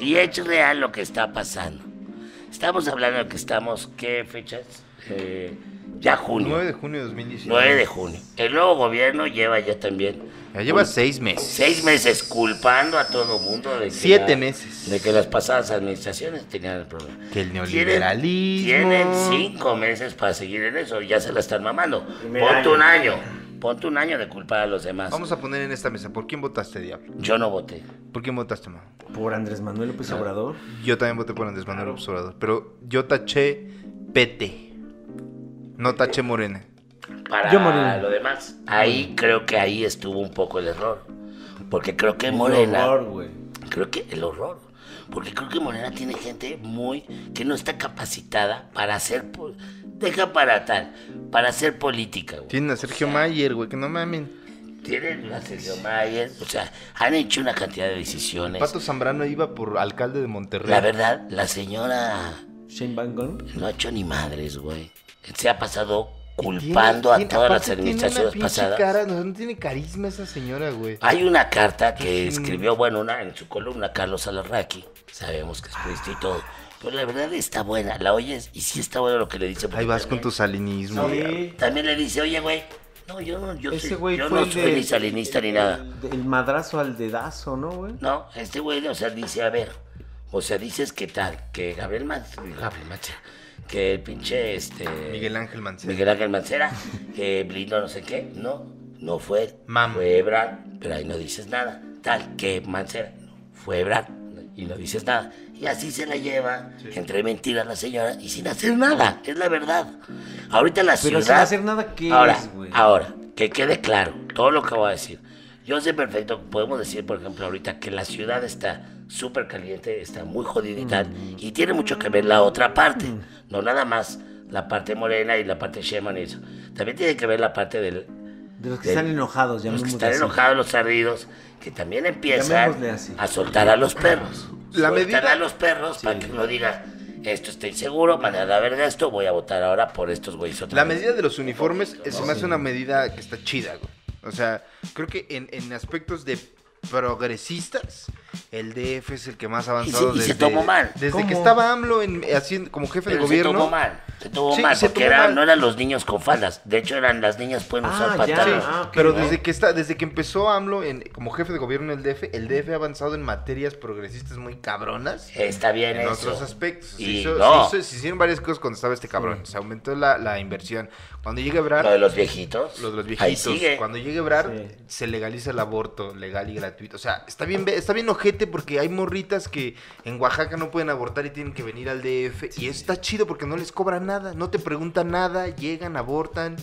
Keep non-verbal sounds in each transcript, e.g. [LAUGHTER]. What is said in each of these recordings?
Y es real lo que está pasando. Estamos hablando de que estamos, ¿qué fechas? Eh, ya junio. 9 de junio de 2019. 9 de junio. El nuevo gobierno lleva ya también Ya lleva seis meses. seis meses culpando a todo mundo de que Siete la- meses. de que las pasadas administraciones tenían el problema. Que el Tienen- neoliberalismo. Tienen cinco meses para seguir en eso, ya se la están mamando. Ponte un año, ponte un año de culpar a los demás. Vamos a poner en esta mesa. ¿Por quién votaste, Diablo? Yo no voté. ¿Por quién votaste, ma? Por Andrés Manuel López Obrador. Yo también voté por Andrés Manuel López Obrador. Pero yo taché PT. No taché Morena. Para Yo Morena. lo demás, ahí creo que ahí estuvo un poco el error. Porque creo que Morena, horror, güey. creo que el horror. Porque creo que Morena tiene gente muy que no está capacitada para hacer deja para tal, para hacer política. güey. Tienen a Sergio Mayer, güey, que no mamen. Tienen a Sergio Mayer, o sea, han hecho una cantidad de decisiones. Pato Zambrano iba por alcalde de Monterrey. La verdad, la señora Shane Van no ha hecho ni madres, güey. Se ha pasado Tiene- culpando a tiene- todas las aparte tiene una administraciones pasadas. cara, no, no tiene carisma esa señora, güey. Hay una carta que escribió, bueno, una, en su columna Carlos Alarraqui. Sabemos que es periodista y todo. Pero la verdad está buena. La oyes y sí está bueno lo que le dice. Ahí vas con tu salinismo. Sí. También le dice, oye, güey. No, yo no, yo, Ese soy- yo no soy de- ni salinista ni nada. El, el madrazo al dedazo, ¿no, güey? No, este güey, o sea, dice, a ver, o sea, dices que tal, que Gabriel Mancera, Gabriel que el pinche, este... Miguel Ángel Mancera. Miguel Ángel Mancera, que blindó no sé qué, no, no fue él, Mam. fue Ebrard, pero ahí no dices nada, tal, que Mancera, fue Ebrard, y no dices nada, y así se la lleva, entre mentiras la señora, y sin hacer nada, es la verdad. Ahorita la Pero ciudad... sin hacer nada, ¿qué ahora, es, güey? Ahora, que quede claro, todo lo que voy a decir. Yo sé perfecto, podemos decir, por ejemplo, ahorita que la ciudad está súper caliente, está muy jodida y tal, Mm. y tiene mucho que ver la otra parte, no nada más la parte morena y la parte Sheman y eso. También tiene que ver la parte del, De los que de- están enojados, los llamémosle que están así. enojados, los ardidos, que también empiezan a soltar a los perros. La Sueltan medida- a los perros para que uno diga, esto está inseguro, mañana la verga esto, voy a votar ahora por estos güeyes otra La vez". medida de los uniformes eh, se me hace una medida que está chida, güey. O sea, creo que en, en aspectos de progresistas, el DF es el que más ha avanzado Y se- y se desde, tomó mal. desde ¿Cómo? que estaba AMLO en, haciendo, como jefe Pero de gobierno. se tomó mal, se tomó Sí, mal, se porque tomó era- mal. no eran los niños con faldas, de hecho eran las niñas pueden Ah, usar pantalones. Ah. Pero ¿no? desde que está, desde que empezó AMLO en, como jefe de gobierno en el DF, el DF ha avanzado en materias progresistas muy cabronas. Está bien En eso. otros aspectos. Se, Y hizo- no. se hizo- se hicieron varias cosas cuando estaba este cabrón. Se aumentó la, la inversión. Cuando llegue Ebrard, Lo de los viejitos. Los de los Ahí viejitos. sigue. Cuando llegue Ebrard, Sí. se legaliza el aborto legal y gratuito. O sea, está bien, está bien ojete porque hay morritas que en Oaxaca no pueden abortar y tienen que venir al DF. Y está chido porque no les cobran nada, no te preguntan nada, llegan, abortan.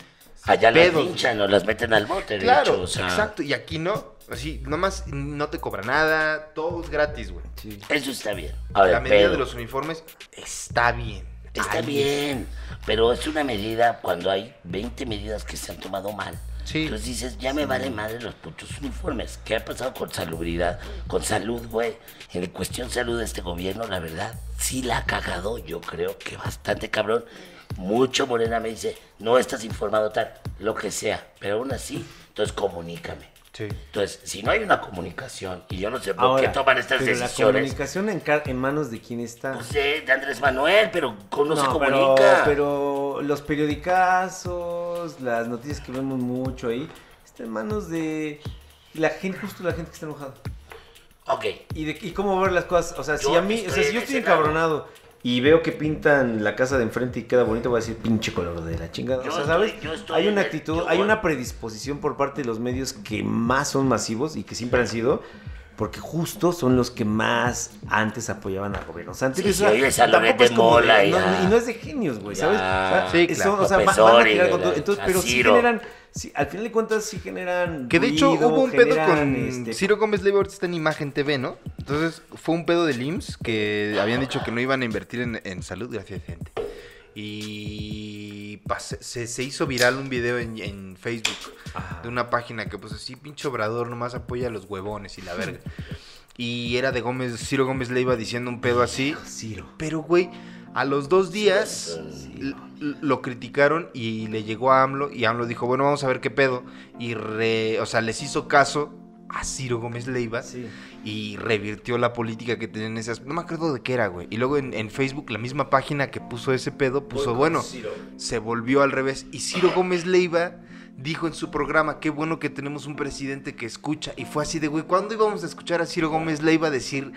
Allá las pedos. hinchan o las meten al bote, de Claro, hecho, o sea, exacto. Y aquí no. Así, nomás no te cobra nada, todo es gratis, güey. Sí. Eso está bien. La medida pero- de los uniformes está bien. Está bien, pero es una medida cuando hay 20 medidas que se han tomado mal. Sí. Entonces dices, ya me vale madre los putos uniformes. ¿Qué ha pasado con salubridad? Con salud, güey. En cuestión salud de este gobierno, la verdad, sí la ha cagado. Yo creo que bastante cabrón. Mucho Morena me dice, no estás informado tal, lo que sea. Pero aún así, entonces comunícame. Sí. Entonces, si no hay una comunicación, y yo no sé por Ahora, qué toman estas pero la decisiones, comunicación en, en manos de quién está. pues de, de Andrés Manuel, pero con- no, se pero, comunica. pero los periodicazos, las noticias que vemos mucho ahí, están en manos de la gente, justo la gente que está enojada. Ok, Y, de, y cómo ver las cosas. O sea, si a mí, o sea, si yo estoy encabronado y veo que pintan la casa de enfrente y queda bonito, voy a decir pinche color de la chingada. Yo o sea, estoy- ¿sabes? yo estoy hay una actitud, hay una predisposición por parte de los medios que más son masivos y que siempre han sido. Porque justo son los que más antes apoyaban al gobierno. O sea, antes Sí, sí, de es como Mola no, y no es de genios, güey, ¿sabes? O sea, Sí, claro. o sea, van a tirar con todo. Entonces, pero sí generan, sí, al final de cuentas sí generan Que de hecho hubo un pedo con este, Ciro Gómez Leiva, ahorita está en Imagen TV, ¿no? Entonces fue un pedo del IMSS que habían dicho que no iban a invertir en, en salud, gracias gente. Y se, se hizo viral un video en, en Facebook Ajá. de una página que pues así, pinche obrador, nomás apoya a los huevones y la verga. Y era de Gómez, Ciro Gómez Leiva diciendo un pedo así. Ciro. Pero, güey, a los dos días lo criticaron y le llegó a AMLO y AMLO dijo, bueno, vamos a ver qué pedo. Y, re- o sea, les hizo caso a Ciro Gómez Leiva Sí. y revirtió la política que tenían esas. No me acuerdo de qué era, güey. Y luego en, en Facebook, la misma página que puso ese pedo, puso, bueno, se volvió al revés. Y Ciro Gómez Leiva dijo en su programa, qué bueno que tenemos un presidente que escucha. Y fue así de, güey, ¿cuándo íbamos a escuchar a Ciro Gómez Leiva decir,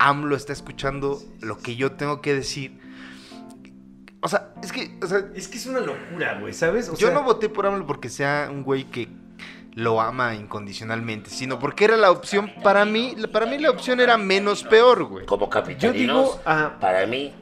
AMLO está escuchando lo que yo tengo que decir? O sea, es que, o sea, Es que es una locura, güey, ¿sabes? O yo sea, no voté por AMLO porque sea un güey que lo ama incondicionalmente, sino porque era la opción, para mí, para mí la opción era menos peor, güey. Como Yo capitalinos, digo, ah, para mí,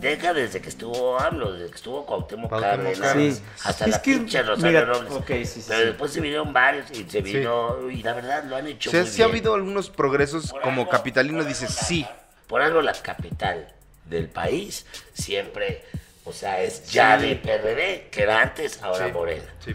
deja desde que estuvo AMLO, desde que estuvo Cuauhtémoc Cuauhtémoc Cárdenas, Cárdenas. hasta Es la que, pinche Rosario mira, Robles. ok, sí, sí, Pero sí. después se vinieron varios y se vino, y la verdad lo han hecho O sea, muy sí ha habido algunos progresos Por como algo- capitalino, dices, la- sí. Por algo la capital del país siempre, o sea, es ya Sí. de PRD, que era antes, ahora Sí, Morena. sí.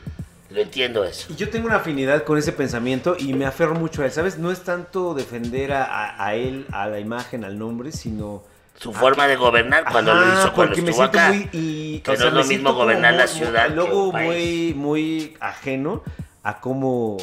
Lo entiendo eso. Y yo tengo una afinidad con ese pensamiento y me aferro mucho a él, ¿sabes? No es tanto defender a, a- a él, a la imagen, al nombre, sino... Su forma de gobernar cuando Ajá, lo hizo, cuando porque me estuvo siento acá. muy... Y, Que no es lo me mismo gobernar la ciudad Luego muy, muy ajeno a cómo...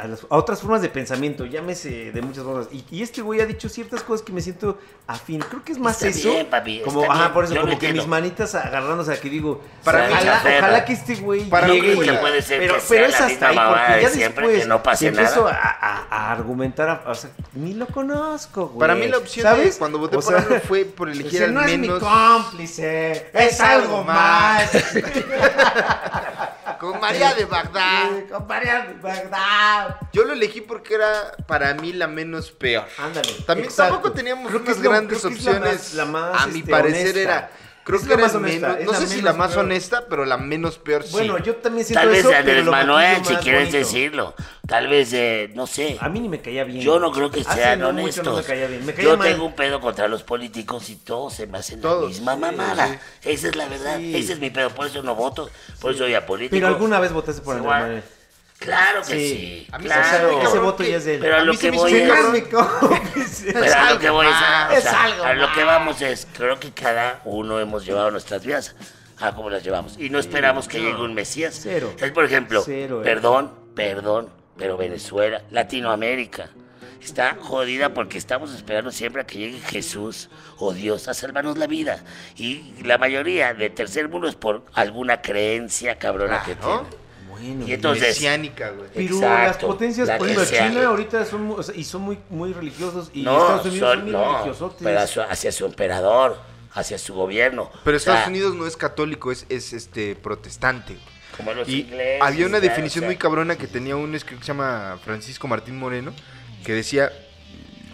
A, las- a otras formas de pensamiento, llámese de muchas formas. Y, y este güey ha dicho ciertas cosas que me siento afín. Creo que es más Está eso. bien, papi, como, está ajá, bien, por eso, yo como que entiendo. mis manitas agarrándose a que digo, Para mí- ojalá, ojalá que este güey Para llegue y- puede ser pero, que pero sea es la hasta ahí, porque ya siempre, después que no pase empiezo nada. a, a- a argumentar, a- o sea, ni lo conozco, güey. Para mí la opción ¿sabes? de cuando voté O por sea, AMLO fue [LAUGHS] por elegir al no es mi menos cómplice, es algo más. [LAUGHS] con María de Bagdad. Eh, compadre, ¿verdad? Yo lo elegí porque era para mí la menos peor. Ándale. También exacto. tampoco teníamos unas grandes creo que es la opciones. más- la más, a mi este, parecer honesta. era creo Es que la más honesta, menos, no la sé si la más peor. honesta, pero la menos peor sí. Bueno, yo también siento Tal vez eso, Andrés Manuel, si quieres bonito. decirlo. Tal vez, eh, no sé. A mí ni me caía bien. Yo no creo que sean no mucho honestos. no me caía bien. Me caía Yo mal. tengo un pedo contra los políticos y todos se me hacen la Todos, misma sí, mamada. sí. Esa es la verdad. Sí. Ese es mi pedo. Por eso no voto. Por eso soy apolítico. Pero alguna vez votaste por Sí, Andrés. Manuel. Claro que Sí. sí. A mí se me claro. muy Ese voto que- ya es de él. Pero a A lo mí se que voy es... No. Pero a lo que voy es, o sea, algo a lo que vamos es, creo que cada uno hemos llevado nuestras vidas a cómo las llevamos. Y no esperamos que llegue un Mesías. Cero. Es, por ejemplo, Cero, eh. perdón, perdón, pero Venezuela, Latinoamérica, está jodida porque estamos esperando siempre a que llegue Jesús o Dios a salvarnos la vida. Y la mayoría de tercer mundo es por alguna creencia cabrona que tienen. Bueno, Y entonces- Mesiánica, güey. Pero Exacto, las potencias, la por ejemplo, sea. China ahorita son, mu- o sea, y son muy, muy religiosos y No, Estados Unidos son, son, muy no, religiosotes. pero hacia, hacia su emperador, hacia su gobierno. Pero O sea, Estados Unidos no es católico, es, es este protestante. como los Y ingleses, había una claro, definición o sea, muy cabrona que tenía un escritor que se llama Francisco Martín Moreno, que decía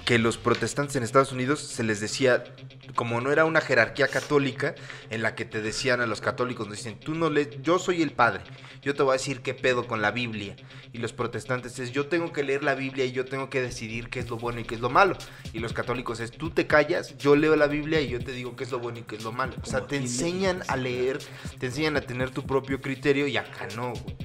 que los protestantes en Estados Unidos se les decía, como no era una jerarquía católica, en la que te decían a los católicos, nos dicen, tú no le, yo soy el padre, yo te voy a decir qué pedo con la Biblia. Y los protestantes es, yo tengo que leer la Biblia y yo tengo que decidir qué es lo bueno y qué es lo malo. Y los católicos es, tú te callas, yo leo la Biblia y yo te digo qué es lo bueno y qué es lo malo. O sea, te enseñan a leer, te enseñan a tener tu propio criterio y acá no, güey.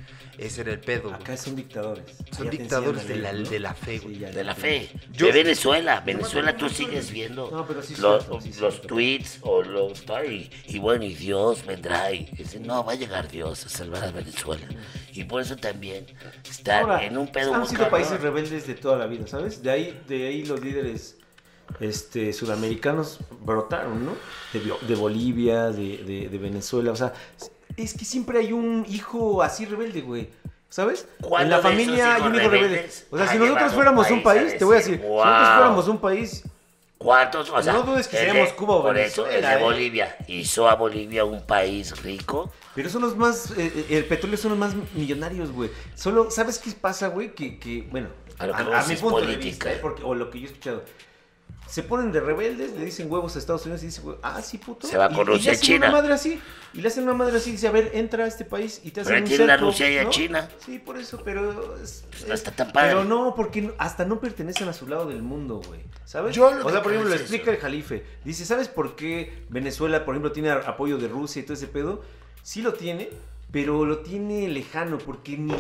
Ese era el pedo, güey. Acá son dictadores. Son Ya dictadores de la, ¿no? de la fe, güey. Sí, ya, de la fe. Yo- de Venezuela. Venezuela tú sigues viendo No, pero sí los, cierto, sí los tweets o los... ay, y bueno, y Dios vendrá y dice, no, va a llegar Dios a salvar a Venezuela. Y por eso también está Ahora, en un pedo han sido países rebeldes de toda la vida, ¿sabes? De ahí, de ahí los líderes este, sudamericanos brotaron, ¿no? De, de Bolivia, de, de- de Venezuela, o sea, es que siempre hay un hijo así rebelde, güey. ¿Sabes? ¿Cuál En la familia hay un hijo rebelde. O sea, si nosotros fuéramos un un país a te voy a decir, si nosotros fuéramos un país, ¿Cuántos? O sea, No dudes que de- Cuba o Por eso, el de ¿eh? Bolivia hizo a Bolivia un país rico. Pero son los más, eh, eh, el petróleo son los más millonarios, güey. Solo, ¿sabes qué pasa, güey? Que, que, bueno, A lo que a, vamos a mi punto de vista, porque, o lo que yo he escuchado. Se ponen de rebeldes, le dicen huevos a Estados Unidos y dicen, ah, sí, puto. Se va con y, Rusia y y le hacen China. una madre así, y le hacen una madre así, y dice, a ver, entra a este país y te hacen Pero un tienen a cerco, Rusia y a ¿no? China. Sí, por eso, pero... es- Pues no es- está tan padre. Pero no, porque hasta no pertenecen a su lado del mundo, güey. ¿Sabes? Yo lo o sea, por ejemplo, lo explica eso. el Jalife. Dice, ¿sabes por qué Venezuela, por ejemplo, tiene apoyo de Rusia y todo ese pedo? Sí lo tiene, pero lo tiene lejano porque ni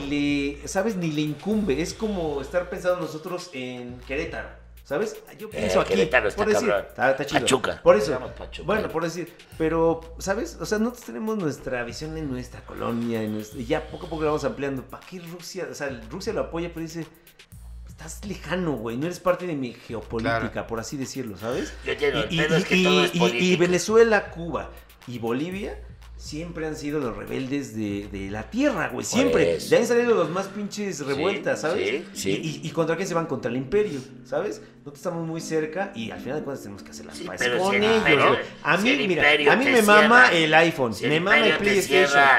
le, ¿sabes? Ni le incumbe. Es como estar pensando nosotros en Querétaro. ¿Sabes? Yo pienso aquí. Eh, Querétaro está por decir, está, está chido. Pachuca. Por eso. Pachuca. Bueno, por decir. Pero, ¿sabes? O sea, nosotros tenemos nuestra visión en nuestra colonia. En nuestra- y ya poco a poco la vamos ampliando. ¿Para qué Rusia? O sea, Rusia lo apoya, pero dice. estás lejano, güey. No eres parte de mi geopolítica, por así decirlo, ¿sabes? Yo Y, pedo y- es que y- todo es y- y político. Venezuela, Cuba y Bolivia siempre han sido los rebeldes de, de la tierra, güey. Siempre. Ya han salido los más pinches revueltas, ¿sabes? sí, sí. Y, y- y contra qué se van? Contra el imperio, ¿sabes? Nosotros estamos muy cerca y al final de cuentas tenemos que hacer las Sí, paces pero con si el ellos. A si mí, el mira, a mí me mama cierra- el iPhone, si el me mama el imperio te PlayStation. cierra-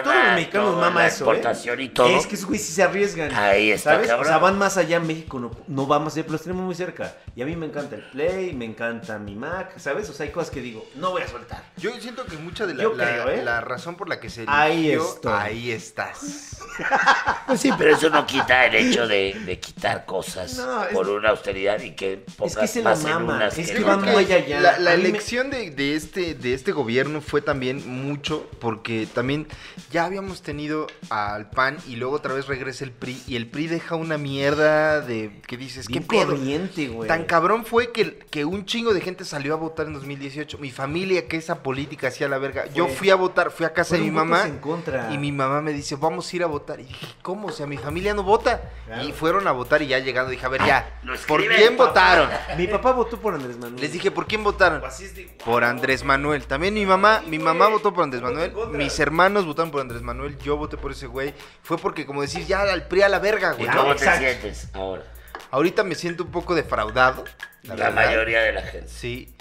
a todos los mexicanos mama eso, ¿eh? y todo. Es que esos güeyes sí se arriesgan. Ahí está, ¿Sabes? O cabrón. sea, van más allá. México no, no va más allá, pero los tenemos muy cerca. Y a mí me encanta el Play, me encanta mi Mac, ¿sabes? O sea, hay cosas que digo, no voy a soltar. Yo siento que mucha de la, Yo la- creo, ¿eh? la razón por la que se Ahí eligió, estoy. ahí estás. [LAUGHS] Pues sí, pero eso no quita el hecho de, de quitar cosas No, es- por una austeridad y que pongas Es que se la mama, unas es que otras. muy allá. La, me- elección de, de este, de este gobierno fue también mucho porque también ya habíamos tenido al PAN y luego otra vez regresa el PRI y el PRI deja una mierda de que dices, ¿qué Bien pedo? corriente, güey. Tan cabrón fue que, que un chingo de gente salió a votar en 2018. Mi familia, que esa política hacía la verga. Yo fui a votar, fui a casa de mi mamá. en contra. Y mi mamá me dice, vamos a ir a votar. Y dije, ¿cómo? O sea, mi familia no vota. Claro. Y fueron a votar y ya llegando dije, a ver, ya, Lo ¿por escribe quién votaron? Mi papá votó por Andrés Manuel. Les dije, ¿por quién votaron? Así es de- Por Andrés Manuel. También mi mamá, mi mamá votó por Andrés Manuel. Mis hermanos votaron por Andrés Manuel. Yo voté por ese güey. Fue porque, como decir, ya al PRI a la verga, ¿Y güey. Cómo te sientes ahora? Ahorita me siento un poco defraudado. La, La, mayoría de la gente. Sí.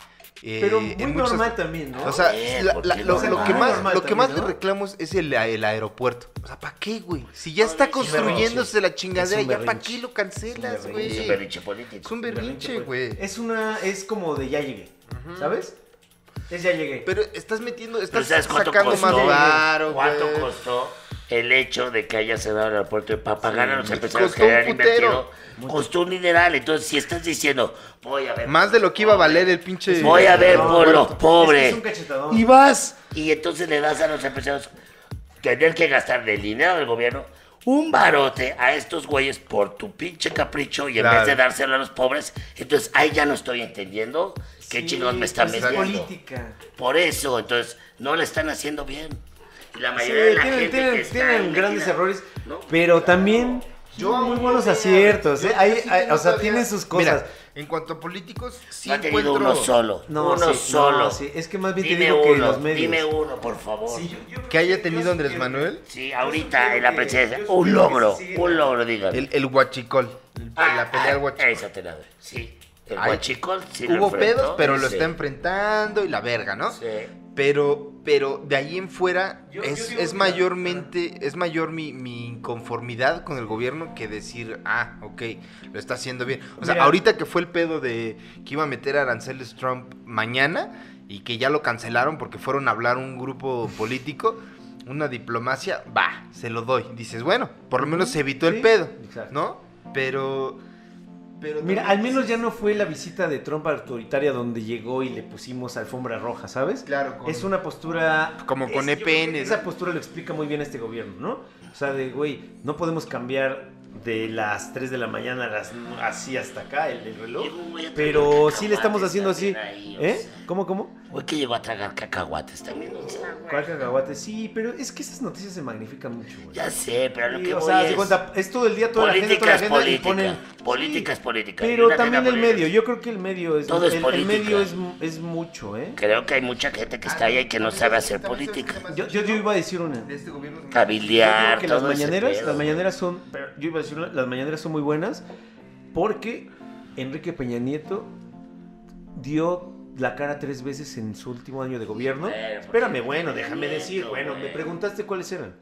Eh, Pero muy en normal también, ¿no? O sea, Bien, la- ¿por la- qué lo, lo que más, lo que más le reclamos es el, el aeropuerto. O sea, ¿para qué, güey? Si ya está construyéndose la chingadera, ya ¿para qué lo cancelas, güey? Es un berrinche político. Es un berrinche, güey. Es una, es como de ya llegué, ¿sabes? Es ya llegué. Pero estás metiendo, ¿Pero estás sacando costó? más varo, ¿Cuánto costó el hecho de que haya cerrado el aeropuerto para pagar a los empresarios que habían invertido? Costó un dineral. Entonces, si estás diciendo, voy a ver. Más de lo que iba a valer el pinche... Voy a ver No, por los pobres. es un y vas y entonces le das a los empresarios tener que gastar del dinero del gobierno un barote a estos güeyes por tu pinche capricho y en Claro. vez de dárselo a los pobres, entonces ahí ya no estoy entendiendo qué Sí, chingados me están pues es vendiendo. política. Por eso, entonces, no le están haciendo bien. Y la Sí, mayoría de la tienen, gente tienen- que está tienen metida, grandes errores, ¿no? pero también Yo muy buenos aciertos. ¿eh? Hay- sí hay- o sea, tienen sus cosas. Mira, en cuanto a políticos, sí no ha tenido encuentro... uno solo. No, uno sí, solo. no, sí, es que más bien te dime digo que uno, los medios. Dime uno, por favor. Sí, Sí, yo- yo Que haya tenido sí Andrés Manuel, ahorita creo en la que- presidencia. sí Un que logro, un logro, dígame. el, el huachicol, el- Ah, la pelea ah, del huachicol. Esa te la doy, sí. El Ay, huachicol sí lo Hubo enfrentó, pedos, pero lo sí. está enfrentando y la verga, ¿no? Sí. Pero, pero de ahí en fuera Yo- es, yo es mayormente, es mayor mi, mi inconformidad con el gobierno que decir, ah, ok, lo está haciendo bien. O sea, Mira. ahorita que fue el pedo de que iba a meter a aranceles Trump mañana y que ya lo cancelaron porque fueron a hablar un grupo político, una diplomacia, va, se lo doy. Dices, bueno, por lo menos se evitó el pedo, exacto. ¿no? Pero, pero Mira, al menos ya no fue la visita de Trump autoritaria donde llegó y le pusimos alfombra roja, ¿sabes? Claro, con- Es una postura... Como con es- EPN, Esa ¿no? postura lo explica muy bien este gobierno, ¿no? O sea, de, güey, no podemos cambiar de las 3 de la mañana a las, así hasta acá el, el reloj. Pero sí le estamos haciendo así. ¿Eh? sea. ¿Cómo, cómo? Güey que llegó a tragar cacahuates también. o sea, güey. ¿Cuál cacahuate? Sí, pero es que esas noticias se magnifican mucho, güey. Ya sé, pero lo Sí, que o voy sea, es... de cuenta, es todo el día, toda la gente, toda la y política. ponen... Política Sí, es política. Pero también el medio, yo creo que el medio es... Todo es el, el política. medio es, es mucho, ¿eh? Creo que hay mucha gente que está ahí y que no sabe hacer política. se Yo, yo, iba a decir una. de este gobierno. Cabildear, creo que las todo ese mañaneras, pedo, las mañaneras son, pero yo iba a decir, una, las mañaneras son muy buenas porque Enrique Peña Nieto dio la cara tres veces en su último año de gobierno. Pero, Espérame, bueno, déjame decir, bueno, me preguntaste cuáles eran.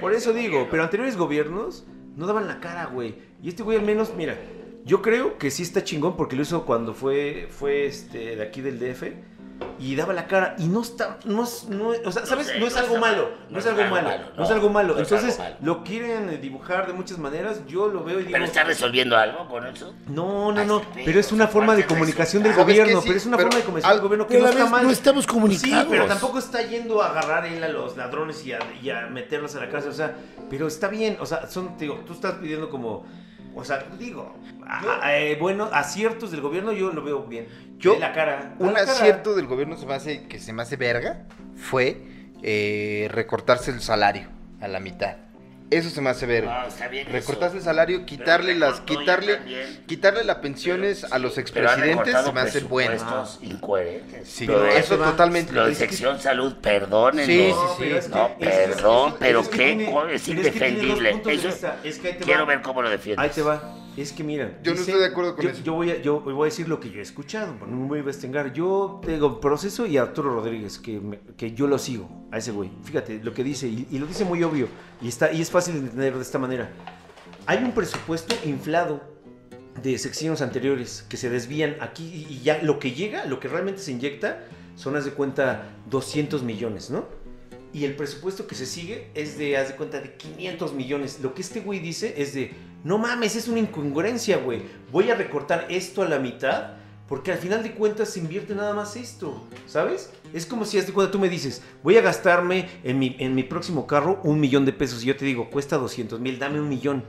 Por eso digo, gobierno. pero anteriores gobiernos no daban la cara, güey. Y este güey al menos, mira, yo creo que sí está chingón porque lo hizo cuando fue, fue este, de aquí del DF. Y daba la cara y no está, no es, no es- o sea, No ¿sabes? sé, No es no algo malo, mal, no es algo malo, no es algo malo. Entonces, algo malo. lo quieren dibujar de muchas maneras, yo lo veo y digo, Pero está resolviendo algo con eso. no, no, Ay, no, pero es una forma de comunicación del resulta- ¿Sabes gobierno? Sí, pero es una pero forma de comunicación del gobierno que no está mal. no estamos Sí, comunicados. pero tampoco está yendo a agarrar él a los ladrones y a, y a meterlos a la cárcel, o sea, pero está bien, o sea, son, te digo, tú estás pidiendo como, o sea, digo, a- a- eh, bueno, aciertos del gobierno yo lo veo bien. Yo, la cara. Un la cara. acierto del gobierno se me hace, que se me hace verga fue eh, recortarse el salario a la mitad. Eso se me hace ver. No, está bien Recortarse eso. el salario, quitarle Pero las, quitarle, también. quitarle las pensiones a los expresidentes se me hace bueno. Incoherentes. Sí, Lo de- eso totalmente. Lo de Es que- sección salud, perdónenlo. Sí, sí, No, sí. pero No, es que- perdón, es- pero es que qué tiene- es pero indefendible. Eso-. Es que ahí te Quiero va. ver cómo lo defiendes. Ahí te va. Es que mira. Yo no estoy de acuerdo con yo, eso. Yo voy, a, yo voy a decir lo que yo he escuchado. No me voy a investigar. Yo tengo proceso y Arturo Rodríguez, que, me- que yo lo sigo a ese güey. Fíjate lo que dice, y, y lo dice muy obvio. Y, está, y es fácil de entender de esta manera. Hay un presupuesto inflado de secciones anteriores que se desvían aquí y ya lo que llega, lo que realmente se inyecta, son, haz de cuenta, 200 millones, ¿no? Y el presupuesto que se sigue es de, haz de cuenta, de 500 millones. Lo que este güey dice es de, no mames, es una incongruencia, güey. Voy a recortar esto a la mitad porque al final de cuentas se invierte nada más esto, ¿sabes? Es como si cuenta tú me dices, voy a gastarme en mi, en mi próximo carro un millón de pesos y yo te digo, cuesta 200 mil, dame un millón.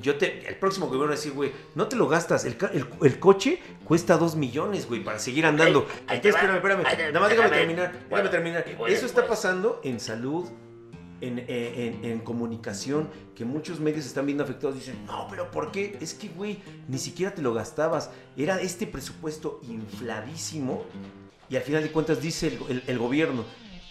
Yo te, el próximo gobierno va a decir, güey, no te lo gastas. El, ca- el- el coche cuesta dos millones, güey, para seguir andando. Entonces, espérame, espérame. Nada más déjame terminar. Déjame terminar. voy Eso está pasando en salud, en, eh, en- en comunicación, que muchos medios están viendo afectados. Dicen, no, pero ¿por qué? Es que, güey, ni siquiera te lo gastabas. Era este presupuesto infladísimo. Y al final de cuentas dice el, el- el gobierno,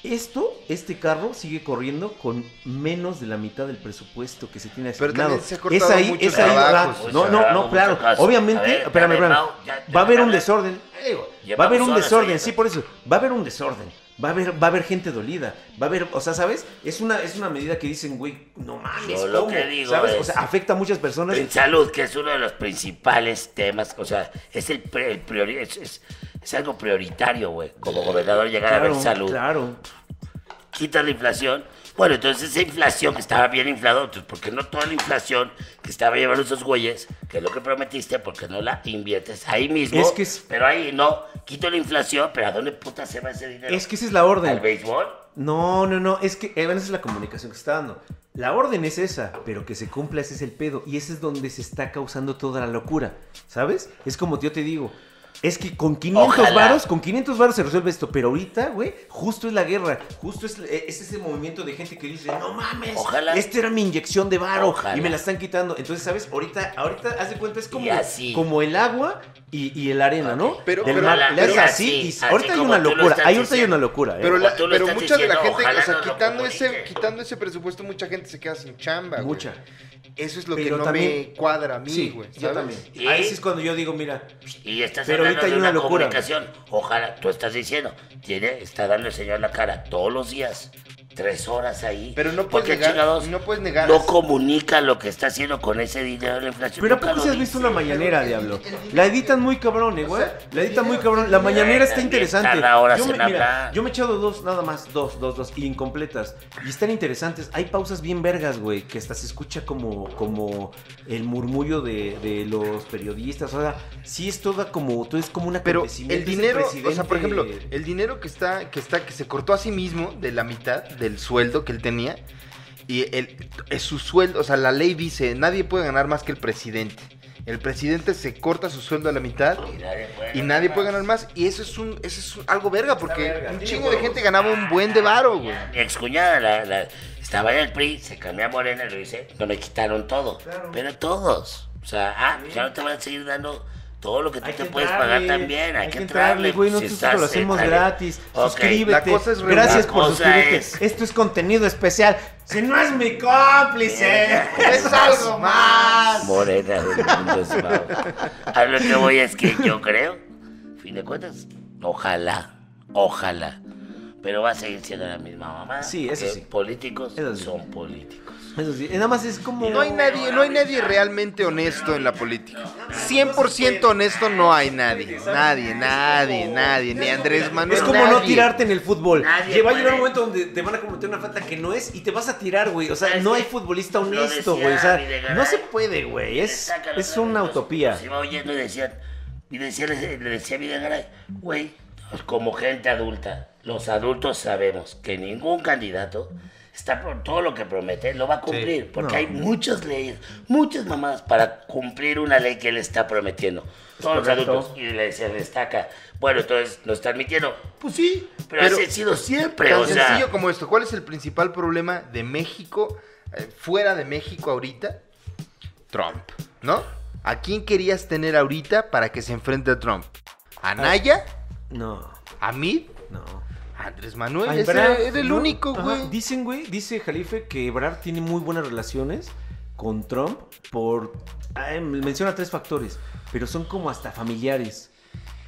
esto, este carro sigue corriendo con menos de la mitad del presupuesto que se tiene Pero asignado. también se ha es ahí, es ahí, trabajos. Pues No, no, no, claro. Obviamente, ver, espérame, espérame, espérame. Ya Va a haber un desorden. Eh, Va a haber un desorden, sí, por eso. Va a haber un desorden. Va a haber, va a haber gente dolida. Va a haber, o sea, ¿sabes? Es una, es una medida que dicen, güey, no mames, Yo lo ¿cómo? que digo ¿Sabes? O sea, afecta a muchas personas. En salud, que es uno de los principales temas, o sea, es el, el priori- es, es- es algo prioritario, güey, como gobernador llegar a ver salud. claro. Quita la inflación. Bueno, entonces esa inflación que estaba bien inflado, entonces, ¿por qué no toda la inflación que estaba llevando esos güeyes, que es lo que prometiste, porque no la inviertes ahí mismo? Es que es- Pero ahí no, quito la inflación, pero ¿a dónde puta se va ese dinero? Es que esa es la orden. ¿Al béisbol? No, no, no, es que eh, bueno, esa es la comunicación que se está dando. La orden es esa, pero que se cumpla ese es el pedo. Y ese es donde se está causando toda la locura, ¿sabes? Es como yo te digo, es que con 500 Ojalá. varos, con 500 varos se resuelve esto, pero ahorita, güey, justo es la guerra, justo es, eh, es ese movimiento de gente que dice, no mames, Ojalá. esta era mi inyección de varo Ojalá. y me la están quitando. Entonces, ¿sabes? Ahorita, ahorita, haz de cuenta, es como, así. como el agua y, y el arena, ¿no? Pero- Del pero- mar, le haces pero así, así, y así ahorita hay una locura, ahí ahorita hay una locura, ¿eh? Pero, la- pero mucha de la gente, o sea, quitando ese, quitando ese presupuesto, mucha gente se queda sin chamba, güey. Mucha. Eso es lo que no también- me cuadra a mí, Sí, güey. yo también. ¿Y? Ahí sí es cuando yo digo, mira, Y estás Pero ahorita hay una, locura. comunicación. Ojalá, tú estás diciendo, tiene, está dando el señor la cara todos los días, tres horas ahí. Pero no puedes ¿Por qué negar- chingados no puedes negar- No comunica lo que está haciendo con ese dinero de la inflación. pero ¿a Nunca poco lo si has visto una mañanera, diablo? La editan muy cabrón, eh, güey. O sea, La editan muy cabrón. La mañanera está interesante. Yo me, mira, yo me he echado dos, nada más, dos, dos, dos, incompletas. Y están interesantes. Hay pausas bien vergas, güey, que hasta se escucha como, como el murmullo de, de los periodistas. O sea, sí es toda como, todo es como una Pero el dinero, o sea, por ejemplo, el dinero que está, que está, que se cortó a sí mismo de la mitad del sueldo que él tenía, y el, es su sueldo, o sea, la ley dice, nadie puede ganar más que el presidente. El presidente se corta su sueldo a la mitad Y nadie puede y nadie puede ganar más. Y eso es un, eso es un- algo verga, porque verga, un chingo de gente ganaba un buen de varo, güey. Mi excuñada la, la- estaba en el PRI, se cambió a Morena, lo hice, no me quitaron todo. Pero todos. O sea, ah, ya no te van a seguir dando todo lo que tú Hay te que puedes pagar también. Hay, que entrarle, güey. Si Nosotros estás, lo hacemos gratis. Suscríbete. La cosa es. Gracias La por cosa suscribirte. es- Esto es contenido especial. Si no es mi cómplice, Es algo más. Morena del mundo es. A lo que voy es que yo creo, fin de cuentas, ojalá, ojalá. Pero va a seguir siendo la misma mamá. Sí, eso sí. Políticos Eso sí. son políticos. Eso sí, nada más es como. No hay nadie, no hay nadie realmente honesto en la política. 100% honesto no hay nadie. Nadie, nadie, nadie. Ni Andrés Manuel. Es como no tirarte en el fútbol. Nadie va a llegar un momento donde te van a cometer una falta que no es y te vas a tirar, güey. O sea, ¿Sabes no hay futbolista honesto, güey. O sea, no se puede, güey. Es, es una utopía. Se iba oyendo y decían, y decía, le, decía a Videgaray, güey, como gente adulta, los adultos sabemos que ningún candidato está por todo lo que promete, lo va a cumplir, porque No. hay muchas leyes, muchas mamás para cumplir una ley que él está prometiendo. Todos los adultos, y le decía, destaca, bueno, entonces lo están mintiendo. Pues sí, pero, Pero así ha sido siempre, Tan o sea. sencillo como esto. ¿Cuál es el principal problema de México eh, fuera de México ahorita, Trump, ¿no? ¿A quién querías tener ahorita para que se enfrente a Trump? ¿A Naya? No, ¿A Mid? no. ¿A Andrés Manuel? Ese Ebrard, era, era el ¿no? único, güey. Dicen, güey, dice Jalife que Ebrard tiene muy buenas relaciones con Trump por... menciona tres factores, pero son como hasta familiares.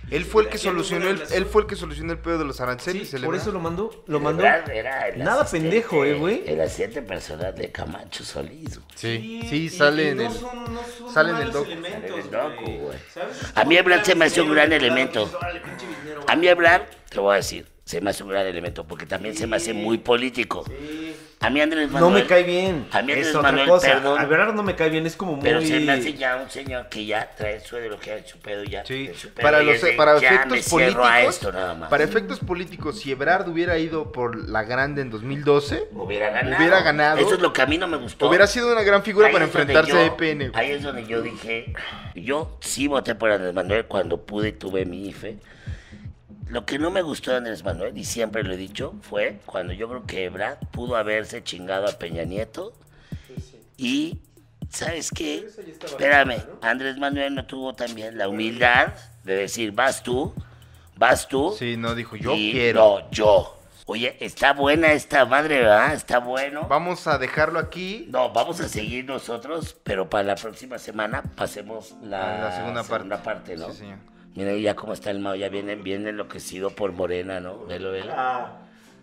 Él fue el que solucionó el, él fue el que solucionó el pedo de los Sí, aranceles. el por eso lo mandó, lo mandó. Era el Nada pendejo, eh, güey. El asistente personal de Camacho Solís. güey. Sí, sí, y- sale en no el... son- no son sale en el docu. elementos, Sale en el docu, güey. ¿Sabes? A mí Ebrard se me hace un gran elemento. A mí Ebrard, te voy a decir, se me hace un gran elemento porque también se me hace muy político. Sí. A mí Andrés No Manuel... me cae bien. A mí Andrés es otra Manuel, cosa. perdón. A Ebrard no me cae bien, es como muy... Pero se me hace ya un señor que ya trae su ideología de su pedo ya. Sí, de su pedo, para, los, de, para ya efectos políticos, a esto nada más. para efectos políticos, si Ebrard hubiera ido por la grande en 2012, Hubiera ganado. Hubiera ganado. Eso es lo que a mí no me gustó. hubiera sido una gran figura Ahí para enfrentarse a EPN. Ahí es donde yo dije, yo sí voté por Andrés Manuel cuando pude y tuve mi IFE. Lo que no me gustó de Andrés Manuel, y siempre lo he dicho, fue cuando yo creo que Ebrard pudo haberse chingado a Peña Nieto. Y, ¿sabes qué? Espérame, Andrés Manuel no tuvo también la humildad de decir, vas tú, vas tú. Sí, no, dijo, yo y quiero. No, yo. Oye, está buena esta madre, ¿verdad? Está bueno. Vamos a dejarlo aquí. No, vamos a seguir nosotros, pero para la próxima semana pasemos la segunda parte. parte, ¿no? Sí, señor. Mira ya cómo está el Mao, ya viene bien enloquecido por Morena, ¿no? Velo, velo. Ah,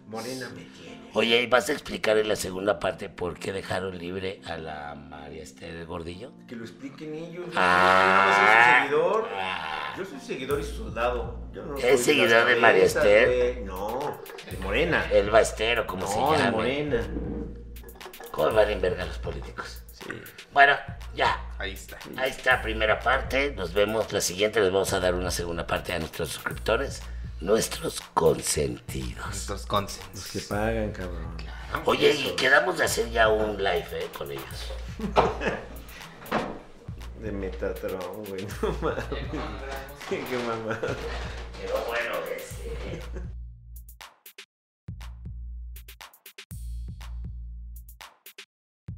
Morena me tiene. Oye, ¿y vas a explicar en la segunda parte por qué dejaron libre a la María Esther Gordillo? Que lo expliquen ellos. Yo Ah. soy su seguidor. Ah. Yo soy seguidor y soldado. Yo no ¿Es soy seguidor de María Esther? No, de Morena. El Bastero, como se no, de llama. Morena. ¿Cómo van en verga los políticos? Sí. Bueno, ya. Ahí está. Ahí está, primera parte. Nos vemos la siguiente. Les vamos a dar una segunda parte a nuestros suscriptores, nuestros consentidos. Nuestros consens. Los que pagan, cabrón. Oye, y quedamos de hacer ya un live eh, con ellos. [LAUGHS] De Metatron, güey. No mames. Qué mamada. [LAUGHS] Pero bueno, este.